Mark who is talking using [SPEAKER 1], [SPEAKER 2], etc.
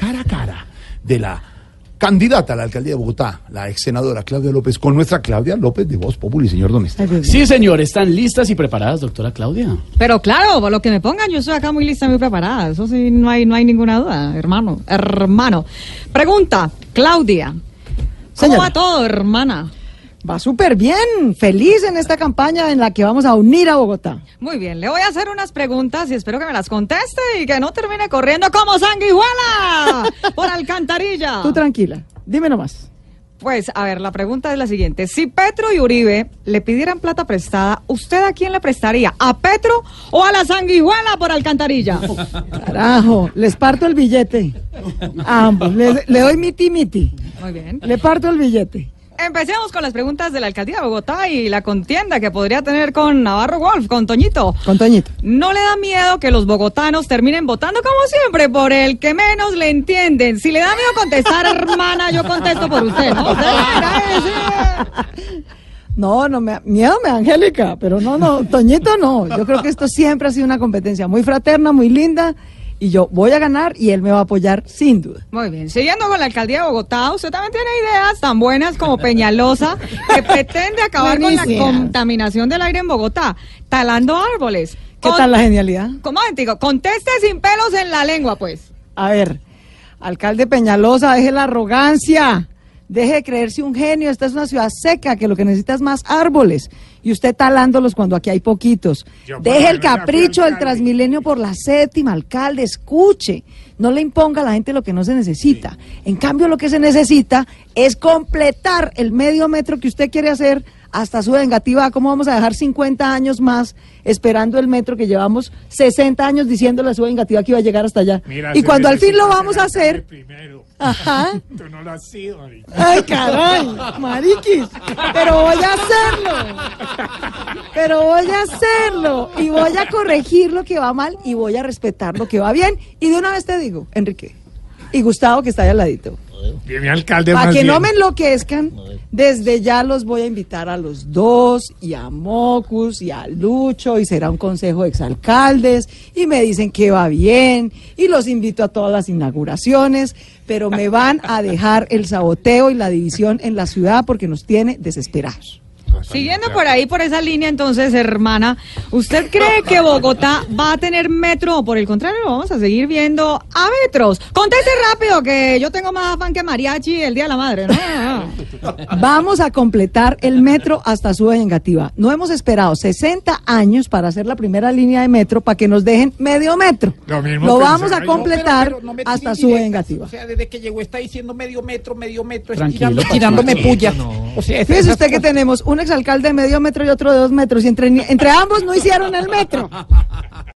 [SPEAKER 1] Cara a cara de la candidata a la alcaldía de Bogotá, la ex senadora Claudia López, con nuestra Claudia López de Voz Populi, señor Don Esteban.
[SPEAKER 2] Sí, señor, ¿están listas y preparadas, doctora Claudia?
[SPEAKER 3] Pero claro, por lo que me pongan, yo estoy acá muy lista, muy preparada. Eso sí, no hay, no hay ninguna duda, hermano. Hermano. Pregunta, Claudia. ¿Cómo
[SPEAKER 4] Señora.
[SPEAKER 3] va todo, hermana?
[SPEAKER 4] Va súper bien, feliz en esta campaña en la que vamos a unir a Bogotá.
[SPEAKER 3] Muy bien, le voy a hacer unas preguntas y espero que me las conteste y que no termine corriendo como sanguijuela por alcantarilla.
[SPEAKER 4] Tú tranquila, dime nomás.
[SPEAKER 3] Pues, a ver, la pregunta es la siguiente. Si Petro y Uribe le pidieran plata prestada, ¿usted a quién le prestaría? ¿A Petro o a la sanguijuela por alcantarilla?
[SPEAKER 4] Carajo, les parto el billete. A ambos, le, le doy miti miti.
[SPEAKER 3] Muy bien.
[SPEAKER 4] Le parto el billete.
[SPEAKER 3] Empecemos con las preguntas de la alcaldía de Bogotá y la contienda que podría tener con Navarro Wolf, con Toñito.
[SPEAKER 4] Con Toñito.
[SPEAKER 3] ¿No le da miedo que los bogotanos terminen votando como siempre por el que menos le entienden? Si le da miedo contestar, hermana, yo contesto por usted, ¿no?
[SPEAKER 4] No, no me miedo me Angélica, pero no, no, Toñito no. Yo creo que esto siempre ha sido una competencia muy fraterna, muy linda, y yo voy a ganar y él me va a apoyar sin duda.
[SPEAKER 3] Muy bien, siguiendo con la alcaldía de Bogotá, usted también tiene ideas tan buenas como Peñalosa, que pretende acabar con la contaminación del aire en Bogotá, talando árboles.
[SPEAKER 4] ¿Qué
[SPEAKER 3] Con-
[SPEAKER 4] tal la genialidad?
[SPEAKER 3] ¿Cómo digo? Conteste sin pelos en la lengua, pues.
[SPEAKER 4] A ver, alcalde Peñalosa, deje la arrogancia, deje de creerse un genio. Esta es una ciudad seca que lo que necesita es más árboles. Y usted talándolos cuando aquí hay poquitos. Deje el capricho del Transmilenio por la séptima, alcalde, escuche. No le imponga a la gente lo que no se necesita. En cambio, lo que se necesita es completar el medio metro que usted quiere hacer hasta su vengativa. ¿Cómo vamos a dejar 50 años más esperando el metro que llevamos 60 años diciéndole a su vengativa que iba a llegar hasta allá?
[SPEAKER 5] Mira,
[SPEAKER 4] y cuando al fin lo vamos a
[SPEAKER 5] hacer Primero.
[SPEAKER 4] ajá.
[SPEAKER 5] Tú no lo has sido, ahorita.
[SPEAKER 4] Ay, caray, mariquis, pero voy a hacerlo. Pero voy a hacerlo y voy a corregir lo que va mal y voy a respetar lo que va bien. Y de una vez te digo, Enrique y Gustavo que está ahí al ladito,
[SPEAKER 5] Dime, alcalde,
[SPEAKER 4] para que no
[SPEAKER 5] bien.
[SPEAKER 4] me enloquezcan, desde ya los voy a invitar a los dos y a Mocus y a Lucho y será un consejo de exalcaldes y me dicen que va bien y los invito a todas las inauguraciones, pero me van a dejar el saboteo y la división en la ciudad porque nos tiene desesperados.
[SPEAKER 3] Siguiendo por ahí, por esa línea, entonces, hermana, ¿usted cree que Bogotá va a tener metro o por el contrario lo vamos a seguir viendo a metros? Conteste rápido, que yo tengo más afán que mariachi el Día de la Madre, ¿no?
[SPEAKER 4] Vamos a completar el metro hasta su vengativa. No hemos esperado 60 años para hacer la primera línea de metro para que nos dejen medio metro.
[SPEAKER 5] Lo mismo
[SPEAKER 4] Lo vamos a completar
[SPEAKER 6] Pero- pero no me
[SPEAKER 4] hasta su vengativa.
[SPEAKER 6] O sea, desde que llegó está diciendo medio metro, medio metro,
[SPEAKER 2] Tranquilo,
[SPEAKER 6] tirándome puya. O
[SPEAKER 4] Fíjese usted que tenemos un exalcalde de medio metro y otro de dos metros y entre, entre ambos no hicieron el metro.